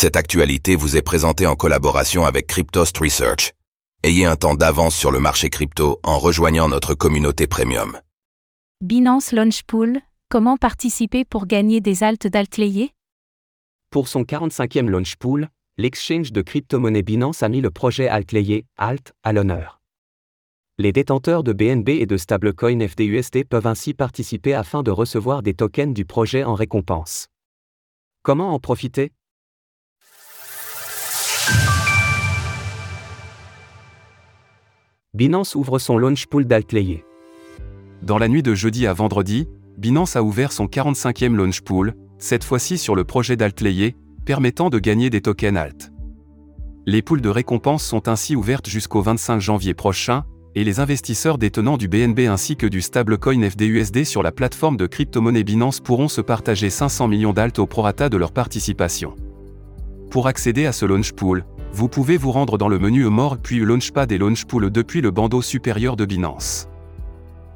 Cette actualité vous est présentée en collaboration avec Cryptost Research. Ayez un temps d'avance sur le marché crypto en rejoignant notre communauté premium. Binance Launch Pool, comment participer pour gagner des altes d'altlayer Pour son 45e launch pool, l'exchange de crypto-monnaie Binance a mis le projet Altlayer, Alt, à l'honneur. Les détenteurs de BNB et de stablecoin FDUSD peuvent ainsi participer afin de recevoir des tokens du projet en récompense. Comment en profiter? Binance ouvre son launch pool. Dans la nuit de jeudi à vendredi, Binance a ouvert son 45e launch pool, cette fois-ci sur le projet d'Altlayer, permettant de gagner des tokens Alt. Les poules de récompenses sont ainsi ouvertes jusqu'au 25 janvier prochain, et les investisseurs détenant du BNB ainsi que du stablecoin FDUSD sur la plateforme de crypto-monnaie Binance pourront se partager 500 millions d'alt au prorata de leur participation. Pour accéder à ce launch pool, vous pouvez vous rendre dans le menu More puis Launchpad et Launch Pool depuis le bandeau supérieur de Binance.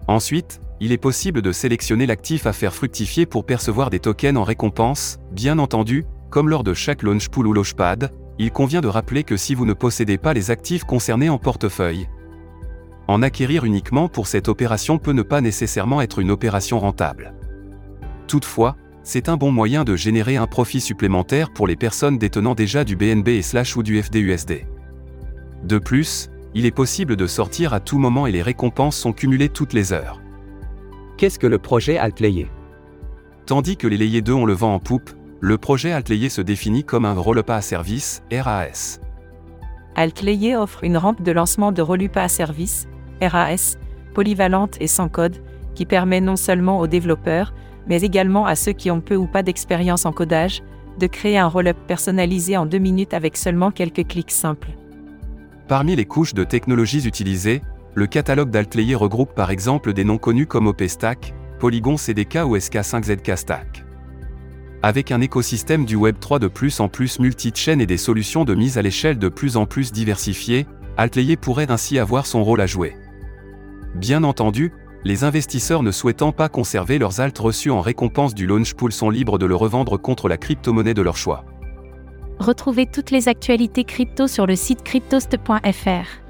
Ensuite, il est possible de sélectionner l'actif à faire fructifier pour percevoir des tokens en récompense, bien entendu, comme lors de chaque launch pool ou launchpad, il convient de rappeler que si vous ne possédez pas les actifs concernés en portefeuille, en acquérir uniquement pour cette opération peut ne pas nécessairement être une opération rentable. Toutefois, c'est un bon moyen de générer un profit supplémentaire pour les personnes détenant déjà du BNB et slash ou du FDUSD. De plus, il est possible de sortir à tout moment et les récompenses sont cumulées toutes les heures. Qu'est-ce que le projet Altlayer Tandis que les layers 2 ont le vent en poupe, le projet Altlayer se définit comme un Rollup à service, RAS. Altlayer offre une rampe de lancement de Rollup à service, RAS, polyvalente et sans code, qui permet non seulement aux développeurs, mais également à ceux qui ont peu ou pas d'expérience en codage, de créer un roll-up personnalisé en deux minutes avec seulement quelques clics simples. Parmi les couches de technologies utilisées, le catalogue d'Altlayer regroupe par exemple des noms connus comme OpenStack, Polygon CDK ou SK5ZK Stack. Avec un écosystème du Web 3 de plus en plus multi-chain et des solutions de mise à l'échelle de plus en plus diversifiées, Altlayer pourrait ainsi avoir son rôle à jouer. Bien entendu, les investisseurs ne souhaitant pas conserver leurs alts reçus en récompense du launch pool sont libres de le revendre contre la crypto-monnaie de leur choix. Retrouvez toutes les actualités crypto sur le site cryptost.fr.